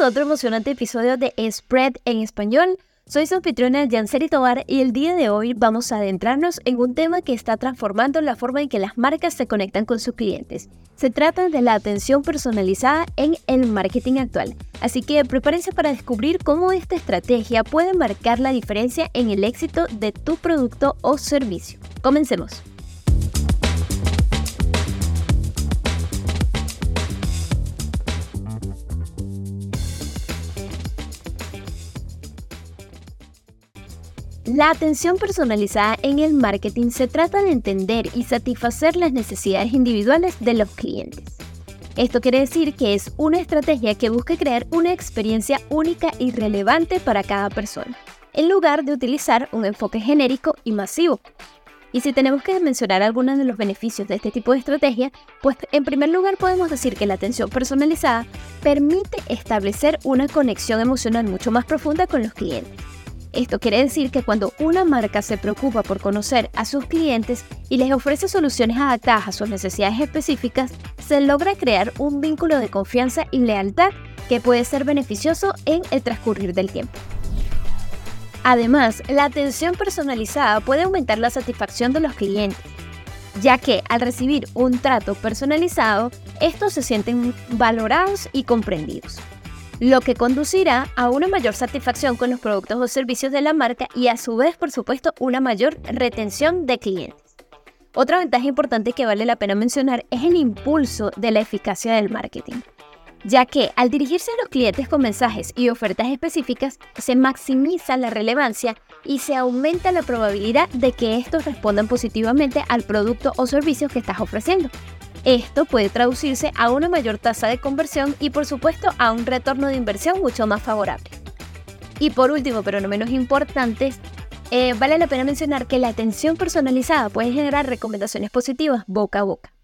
a otro emocionante episodio de Spread en español. Soy su anfitriona Janseri Tobar y el día de hoy vamos a adentrarnos en un tema que está transformando la forma en que las marcas se conectan con sus clientes. Se trata de la atención personalizada en el marketing actual. Así que prepárense para descubrir cómo esta estrategia puede marcar la diferencia en el éxito de tu producto o servicio. Comencemos. La atención personalizada en el marketing se trata de entender y satisfacer las necesidades individuales de los clientes. Esto quiere decir que es una estrategia que busca crear una experiencia única y relevante para cada persona, en lugar de utilizar un enfoque genérico y masivo. Y si tenemos que mencionar algunos de los beneficios de este tipo de estrategia, pues en primer lugar podemos decir que la atención personalizada permite establecer una conexión emocional mucho más profunda con los clientes esto quiere decir que cuando una marca se preocupa por conocer a sus clientes y les ofrece soluciones adaptadas a sus necesidades específicas, se logra crear un vínculo de confianza y lealtad que puede ser beneficioso en el transcurrir del tiempo. Además, la atención personalizada puede aumentar la satisfacción de los clientes, ya que al recibir un trato personalizado, estos se sienten valorados y comprendidos lo que conducirá a una mayor satisfacción con los productos o servicios de la marca y a su vez, por supuesto, una mayor retención de clientes. Otra ventaja importante que vale la pena mencionar es el impulso de la eficacia del marketing, ya que al dirigirse a los clientes con mensajes y ofertas específicas, se maximiza la relevancia y se aumenta la probabilidad de que estos respondan positivamente al producto o servicio que estás ofreciendo. Esto puede traducirse a una mayor tasa de conversión y por supuesto a un retorno de inversión mucho más favorable. Y por último, pero no menos importante, eh, vale la pena mencionar que la atención personalizada puede generar recomendaciones positivas boca a boca.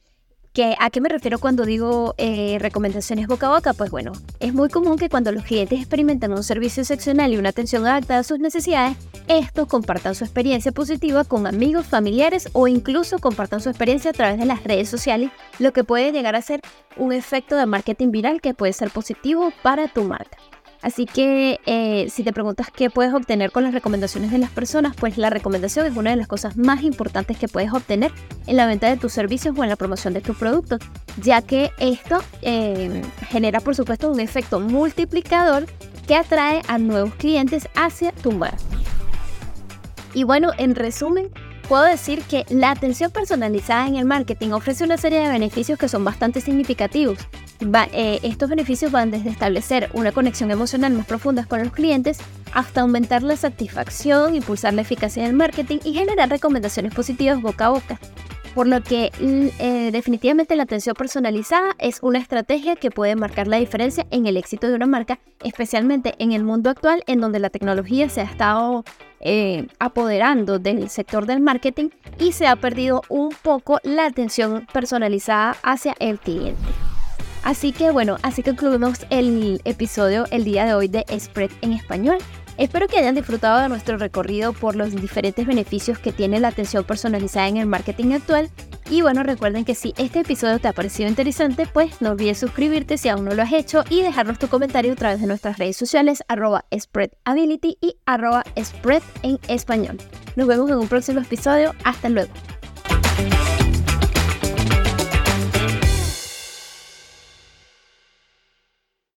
¿A qué me refiero cuando digo eh, recomendaciones boca a boca? Pues bueno, es muy común que cuando los clientes experimentan un servicio excepcional y una atención adaptada a sus necesidades, estos compartan su experiencia positiva con amigos, familiares o incluso compartan su experiencia a través de las redes sociales, lo que puede llegar a ser un efecto de marketing viral que puede ser positivo para tu marca. Así que eh, si te preguntas qué puedes obtener con las recomendaciones de las personas, pues la recomendación es una de las cosas más importantes que puedes obtener en la venta de tus servicios o en la promoción de tus productos, ya que esto eh, genera por supuesto un efecto multiplicador que atrae a nuevos clientes hacia tu marca. Y bueno, en resumen, puedo decir que la atención personalizada en el marketing ofrece una serie de beneficios que son bastante significativos. Eh, estos beneficios van desde establecer una conexión emocional más profunda con los clientes hasta aumentar la satisfacción, impulsar la eficacia del marketing y generar recomendaciones positivas boca a boca. Por lo que eh, definitivamente la atención personalizada es una estrategia que puede marcar la diferencia en el éxito de una marca, especialmente en el mundo actual en donde la tecnología se ha estado eh, apoderando del sector del marketing y se ha perdido un poco la atención personalizada hacia el cliente. Así que bueno, así concluimos el episodio el día de hoy de Spread en español. Espero que hayan disfrutado de nuestro recorrido por los diferentes beneficios que tiene la atención personalizada en el marketing actual. Y bueno, recuerden que si este episodio te ha parecido interesante, pues no olvides suscribirte si aún no lo has hecho y dejarnos tu comentario a través de nuestras redes sociales arroba spreadability y arroba spread en español. Nos vemos en un próximo episodio. Hasta luego.